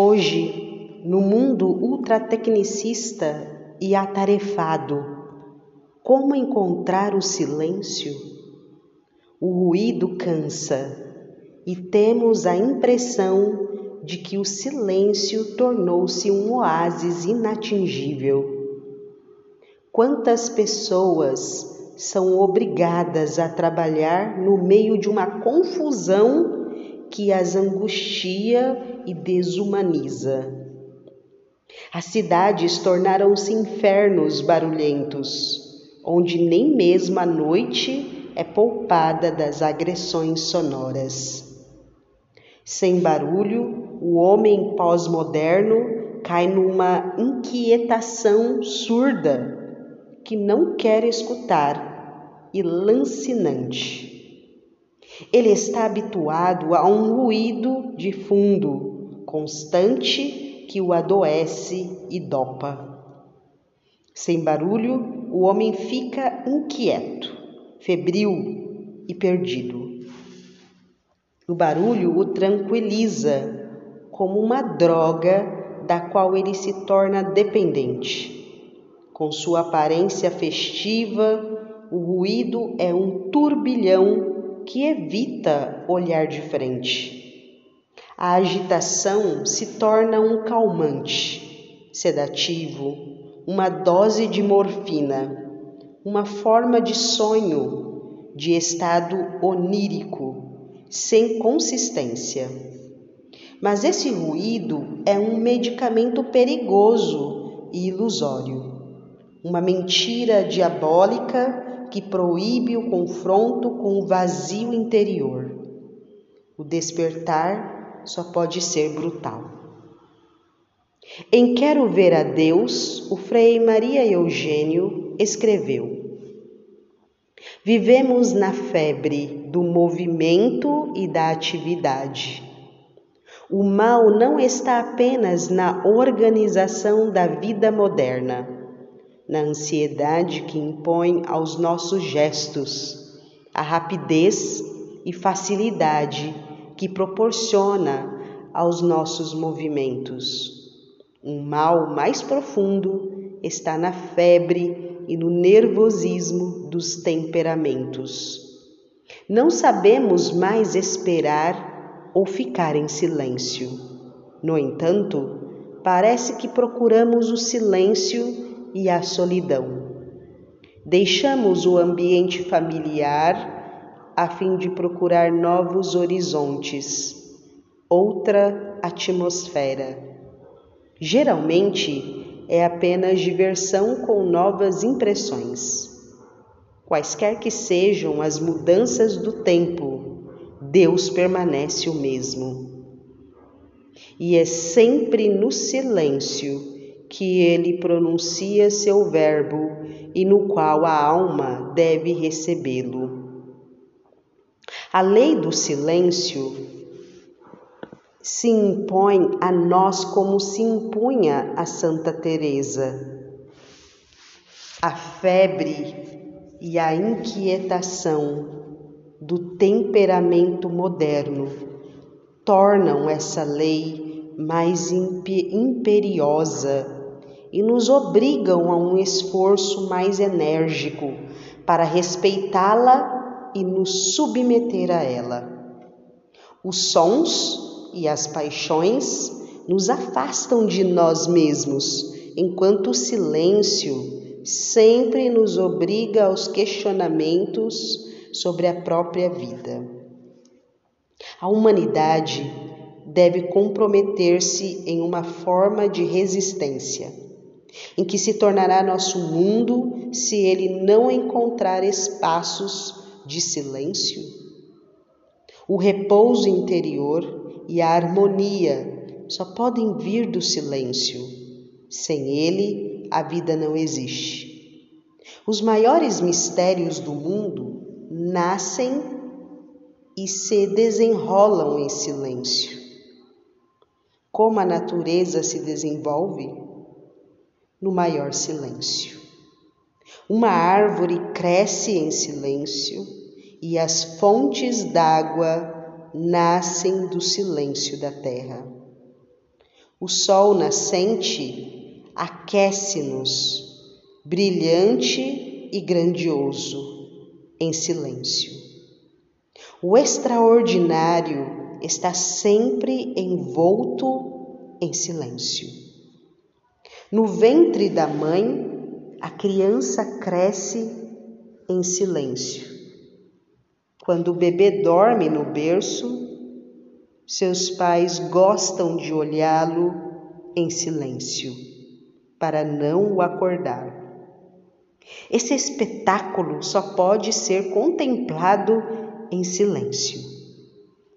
Hoje, no mundo ultratecnicista e atarefado, como encontrar o silêncio? O ruído cansa e temos a impressão de que o silêncio tornou-se um oásis inatingível. Quantas pessoas são obrigadas a trabalhar no meio de uma confusão que as angustia e desumaniza? As cidades tornaram-se infernos barulhentos, onde nem mesmo a noite é poupada das agressões sonoras. Sem barulho, o homem pós-moderno cai numa inquietação surda que não quer escutar e lancinante. Ele está habituado a um ruído de fundo constante que o adoece e dopa. Sem barulho, o homem fica inquieto, febril e perdido. O barulho o tranquiliza, como uma droga da qual ele se torna dependente. Com sua aparência festiva, o ruído é um turbilhão que evita olhar de frente. A agitação se torna um calmante, sedativo, uma dose de morfina, uma forma de sonho, de estado onírico sem consistência. Mas esse ruído é um medicamento perigoso e ilusório, uma mentira diabólica que proíbe o confronto com o vazio interior. O despertar só pode ser brutal. Em Quero Ver a Deus, o Frei Maria Eugênio escreveu: Vivemos na febre do movimento e da atividade. O mal não está apenas na organização da vida moderna, na ansiedade que impõe aos nossos gestos, a rapidez e facilidade que proporciona aos nossos movimentos. Um mal mais profundo está na febre e no nervosismo dos temperamentos. Não sabemos mais esperar ou ficar em silêncio. No entanto, parece que procuramos o silêncio e a solidão. Deixamos o ambiente familiar a fim de procurar novos horizontes, outra atmosfera. Geralmente, é apenas diversão com novas impressões. Quaisquer que sejam as mudanças do tempo, Deus permanece o mesmo. E é sempre no silêncio que ele pronuncia seu verbo e no qual a alma deve recebê-lo. A lei do silêncio se impõe a nós como se impunha a Santa Teresa. A febre e a inquietação do temperamento moderno tornam essa lei mais imperiosa e nos obrigam a um esforço mais enérgico para respeitá-la e nos submeter a ela. Os sons e as paixões nos afastam de nós mesmos, enquanto o silêncio sempre nos obriga aos questionamentos sobre a própria vida. A humanidade deve comprometer-se em uma forma de resistência, em que se tornará nosso mundo se ele não encontrar espaços de silêncio. O repouso interior e a harmonia só podem vir do silêncio. Sem ele, a vida não existe. Os maiores mistérios do mundo nascem e se desenrolam em silêncio. Como a natureza se desenvolve? No maior silêncio. Uma árvore cresce em silêncio e as fontes d'água nascem do silêncio da terra. O sol nascente aquece-nos, brilhante e grandioso, em silêncio. O extraordinário está sempre envolto em silêncio. No ventre da mãe, a criança cresce em silêncio. Quando o bebê dorme no berço, seus pais gostam de olhá-lo em silêncio, para não o acordar. Esse espetáculo só pode ser contemplado em silêncio,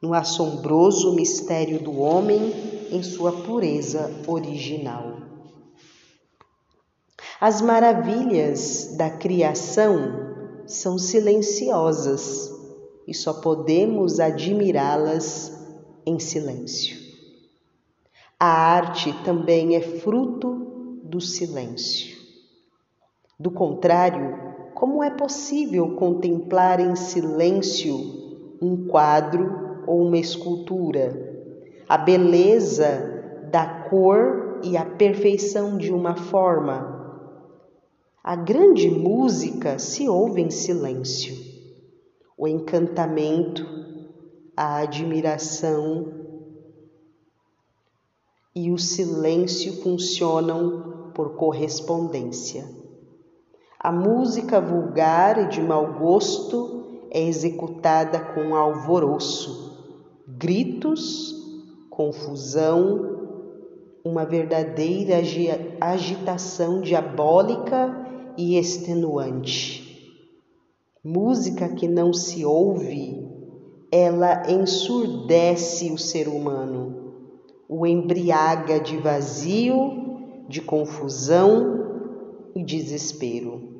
no assombroso mistério do homem em sua pureza original. As maravilhas da criação são silenciosas e só podemos admirá-las em silêncio. A arte também é fruto do silêncio. Do contrário, como é possível contemplar em silêncio um quadro ou uma escultura? A beleza da cor e a perfeição de uma forma. A grande música se ouve em silêncio. O encantamento, a admiração e o silêncio funcionam por correspondência. A música vulgar e de mau gosto é executada com alvoroço, gritos, confusão, uma verdadeira agitação diabólica e extenuante. Música que não se ouve, ela ensurdece o ser humano, o embriaga de vazio, de confusão e desespero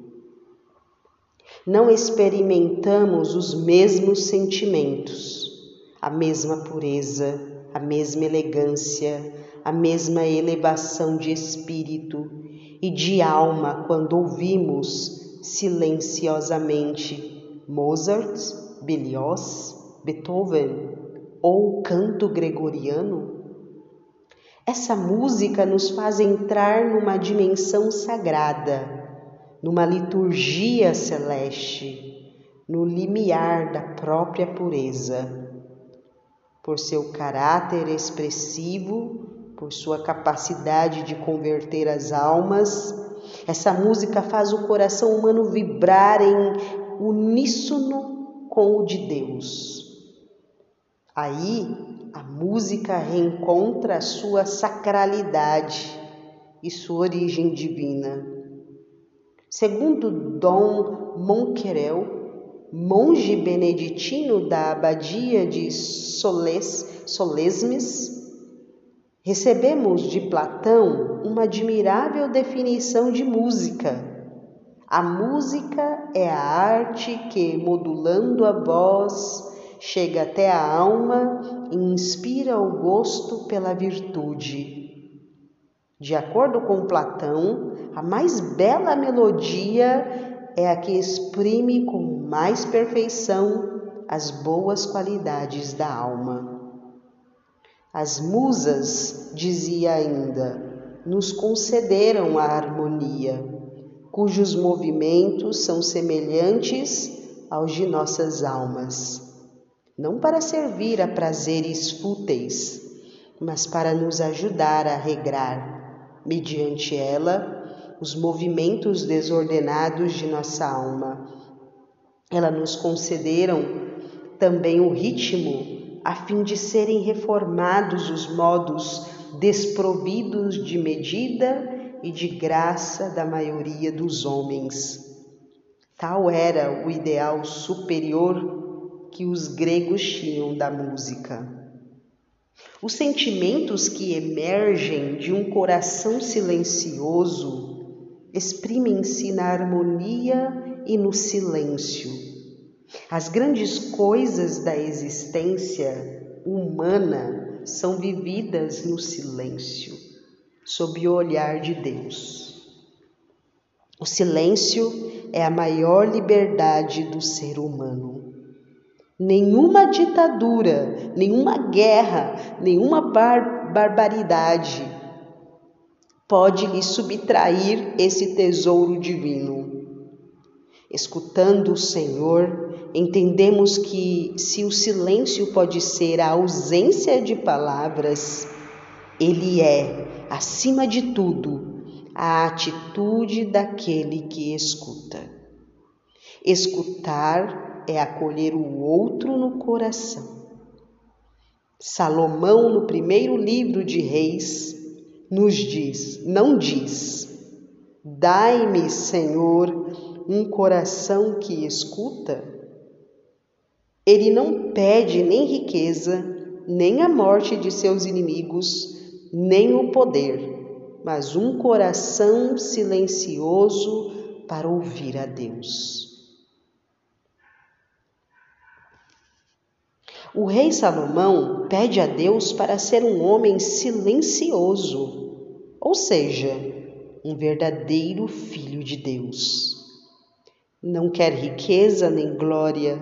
não experimentamos os mesmos sentimentos, a mesma pureza, a mesma elegância, a mesma elevação de espírito e de alma quando ouvimos silenciosamente Mozart, Berlioz, Beethoven ou canto gregoriano? Essa música nos faz entrar numa dimensão sagrada numa liturgia celeste, no limiar da própria pureza. Por seu caráter expressivo, por sua capacidade de converter as almas, essa música faz o coração humano vibrar em uníssono com o de Deus. Aí a música reencontra a sua sacralidade e sua origem divina. Segundo Dom Monquerel, monge beneditino da abadia de Soles, Solesmes, recebemos de Platão uma admirável definição de música. A música é a arte que, modulando a voz, chega até a alma e inspira o gosto pela virtude. De acordo com Platão, a mais bela melodia é a que exprime com mais perfeição as boas qualidades da alma. As musas, dizia ainda, nos concederam a harmonia, cujos movimentos são semelhantes aos de nossas almas, não para servir a prazeres fúteis, mas para nos ajudar a regrar, mediante ela, os movimentos desordenados de nossa alma. Ela nos concederam também o ritmo a fim de serem reformados os modos desprovidos de medida e de graça da maioria dos homens. Tal era o ideal superior que os gregos tinham da música. Os sentimentos que emergem de um coração silencioso exprimem-se na harmonia e no silêncio. As grandes coisas da existência humana são vividas no silêncio, sob o olhar de Deus. O silêncio é a maior liberdade do ser humano. Nenhuma ditadura, nenhuma guerra, nenhuma bar barbaridade pode lhe subtrair esse tesouro divino. Escutando o Senhor, entendemos que se o silêncio pode ser a ausência de palavras, ele é, acima de tudo, a atitude daquele que escuta. Escutar é acolher o outro no coração. Salomão, no primeiro livro de Reis, nos diz, não diz: Dai-me, Senhor, um coração que escuta. Ele não pede nem riqueza, nem a morte de seus inimigos, nem o poder, mas um coração silencioso para ouvir a Deus. O rei Salomão pede a Deus para ser um homem silencioso, ou seja, um verdadeiro filho de Deus. Não quer riqueza nem glória,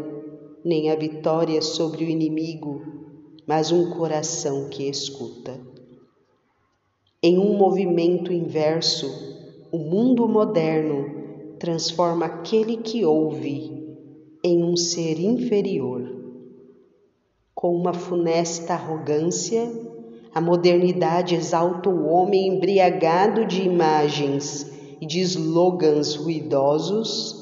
nem a vitória sobre o inimigo, mas um coração que escuta. Em um movimento inverso, o mundo moderno transforma aquele que ouve em um ser inferior com uma funesta arrogância, a modernidade exalta o homem embriagado de imagens e de slogans ruidosos,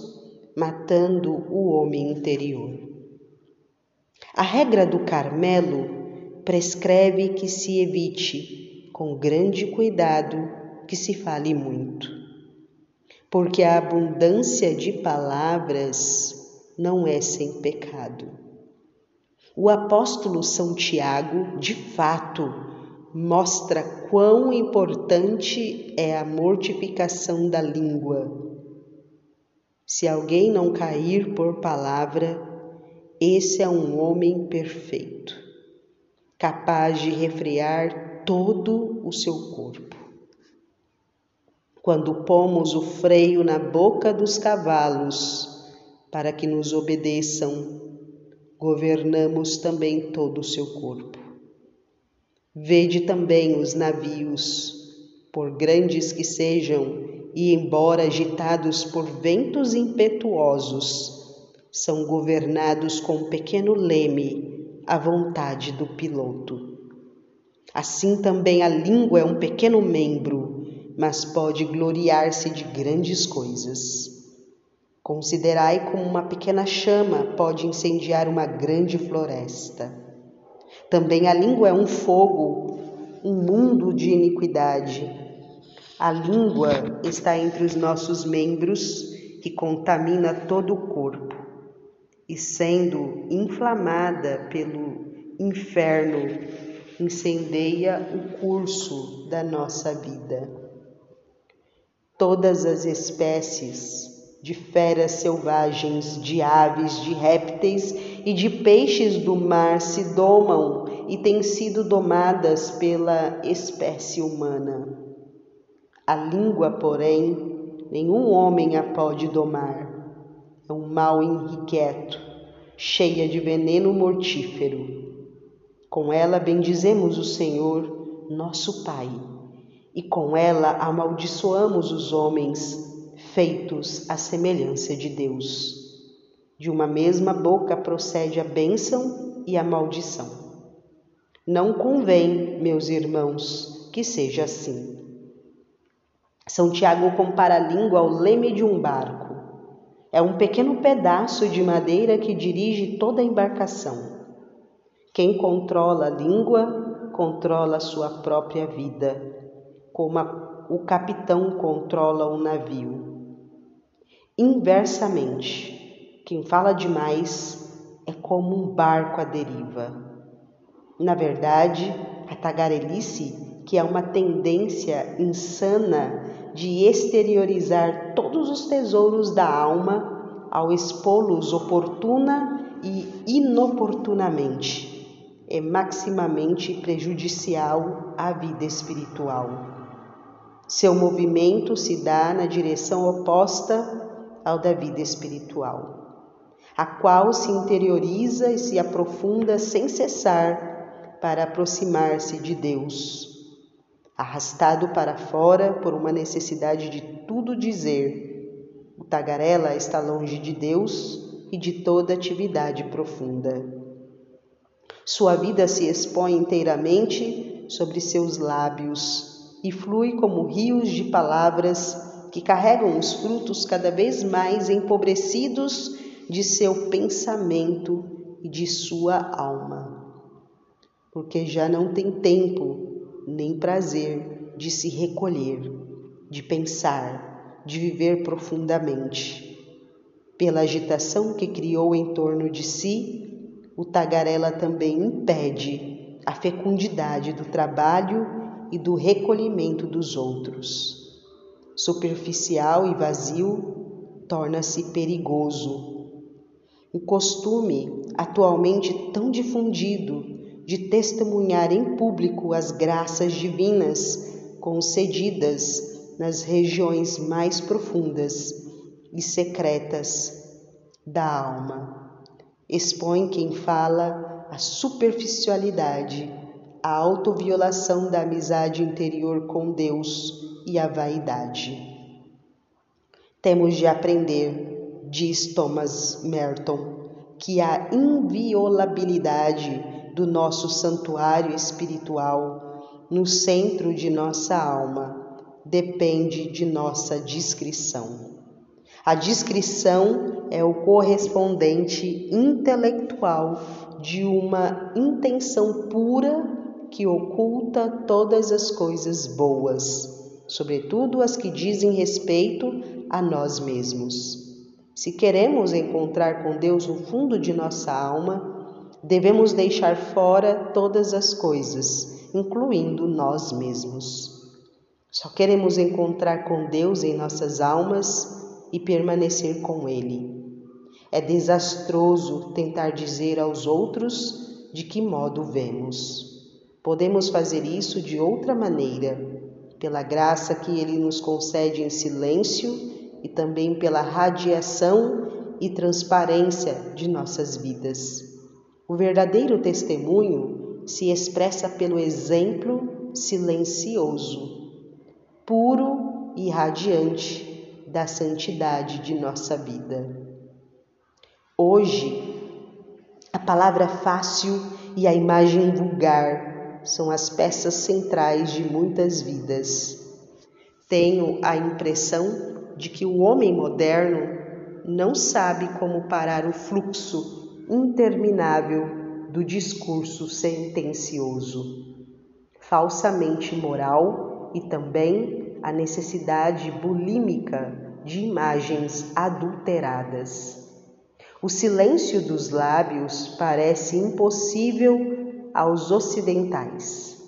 matando o homem interior. A regra do Carmelo prescreve que se evite, com grande cuidado, que se fale muito, porque a abundância de palavras não é sem pecado. O apóstolo São Tiago, de fato, mostra quão importante é a mortificação da língua. Se alguém não cair por palavra, esse é um homem perfeito, capaz de refrear todo o seu corpo. Quando pomos o freio na boca dos cavalos para que nos obedeçam, governamos também todo o seu corpo. Vede também os navios, por grandes que sejam, e embora agitados por ventos impetuosos, são governados com um pequeno leme à vontade do piloto. Assim também a língua é um pequeno membro, mas pode gloriar-se de grandes coisas. Considerai como uma pequena chama pode incendiar uma grande floresta. Também a língua é um fogo, um mundo de iniquidade. A língua está entre os nossos membros que contamina todo o corpo e, sendo inflamada pelo inferno, incendeia o curso da nossa vida. Todas as espécies de feras selvagens, de aves, de répteis e de peixes do mar se domam e têm sido domadas pela espécie humana. A língua, porém, nenhum homem a pode domar. É um mal inquieto, cheia de veneno mortífero. Com ela bendizemos o Senhor, nosso Pai, e com ela amaldiçoamos os homens feitos à semelhança de Deus. De uma mesma boca procede a bênção e a maldição. Não convém, meus irmãos, que seja assim. São Tiago compara a língua ao leme de um barco. É um pequeno pedaço de madeira que dirige toda a embarcação. Quem controla a língua, controla a sua própria vida, como a, o capitão controla o navio. Inversamente, quem fala demais é como um barco à deriva. Na verdade, a tagarelice, que é uma tendência insana de exteriorizar todos os tesouros da alma ao expô-los oportuna e inoportunamente, é maximamente prejudicial à vida espiritual. Seu movimento se dá na direção oposta ao da vida espiritual, a qual se interioriza e se aprofunda sem cessar para aproximar-se de Deus, arrastado para fora por uma necessidade de tudo dizer. O tagarela está longe de Deus e de toda atividade profunda. Sua vida se expõe inteiramente sobre seus lábios e flui como rios de palavras que carregam os frutos cada vez mais empobrecidos de seu pensamento e de sua alma, porque já não tem tempo nem prazer de se recolher, de pensar, de viver profundamente. Pela agitação que criou em torno de si, o tagarela também impede a fecundidade do trabalho e do recolhimento dos outros superficial e vazio, torna-se perigoso. O costume, atualmente tão difundido, de testemunhar em público as graças divinas concedidas nas regiões mais profundas e secretas da alma, expõe quem fala a superficialidade, a autoviolação da amizade interior com Deus e a vaidade. Temos de aprender, diz Thomas Merton, que a inviolabilidade do nosso santuário espiritual no centro de nossa alma depende de nossa discrição. A discrição é o correspondente intelectual de uma intenção pura que oculta todas as coisas boas sobretudo as que dizem respeito a nós mesmos. Se queremos encontrar com Deus no fundo de nossa alma, devemos deixar fora todas as coisas, incluindo nós mesmos. Só queremos encontrar com Deus em nossas almas e permanecer com Ele. É desastroso tentar dizer aos outros de que modo vemos. Podemos fazer isso de outra maneira pela graça que Ele nos concede em silêncio e também pela radiação e transparência de nossas vidas. O verdadeiro testemunho se expressa pelo exemplo silencioso, puro e radiante da santidade de nossa vida. Hoje, a palavra fácil e a imagem vulgar são as peças centrais de muitas vidas. Tenho a impressão de que o homem moderno não sabe como parar o fluxo interminável do discurso sentencioso, falsamente moral e também a necessidade bulímica de imagens adulteradas. O silêncio dos lábios parece impossível aos ocidentais.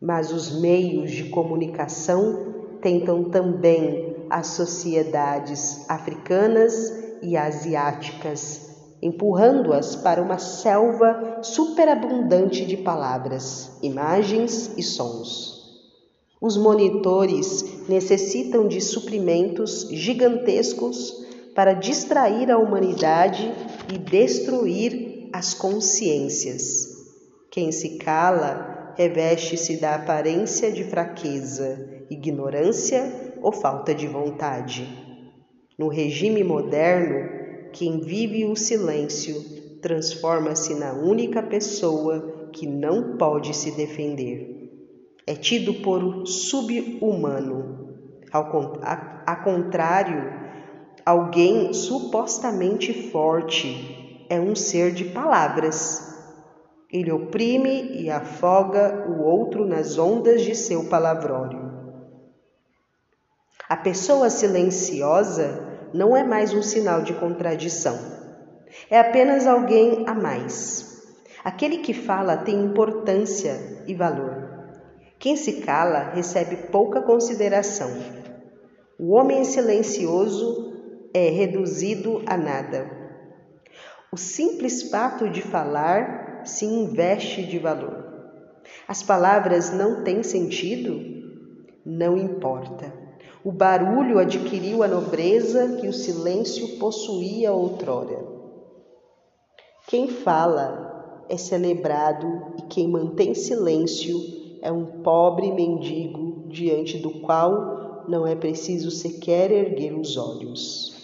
Mas os meios de comunicação tentam também as sociedades africanas e asiáticas, empurrando-as para uma selva superabundante de palavras, imagens e sons. Os monitores necessitam de suprimentos gigantescos para distrair a humanidade e destruir as consciências. Quem se cala reveste-se da aparência de fraqueza, ignorância ou falta de vontade. No regime moderno, quem vive o silêncio transforma-se na única pessoa que não pode se defender. É tido por subhumano. A contrário, alguém supostamente forte é um ser de palavras ele oprime e afoga o outro nas ondas de seu palavrório. A pessoa silenciosa não é mais um sinal de contradição. É apenas alguém a mais. Aquele que fala tem importância e valor. Quem se cala recebe pouca consideração. O homem silencioso é reduzido a nada. O simples fato de falar se investe de valor. As palavras não têm sentido? Não importa. O barulho adquiriu a nobreza que o silêncio possuía outrora. Quem fala é celebrado e quem mantém silêncio é um pobre mendigo diante do qual não é preciso sequer erguer os olhos.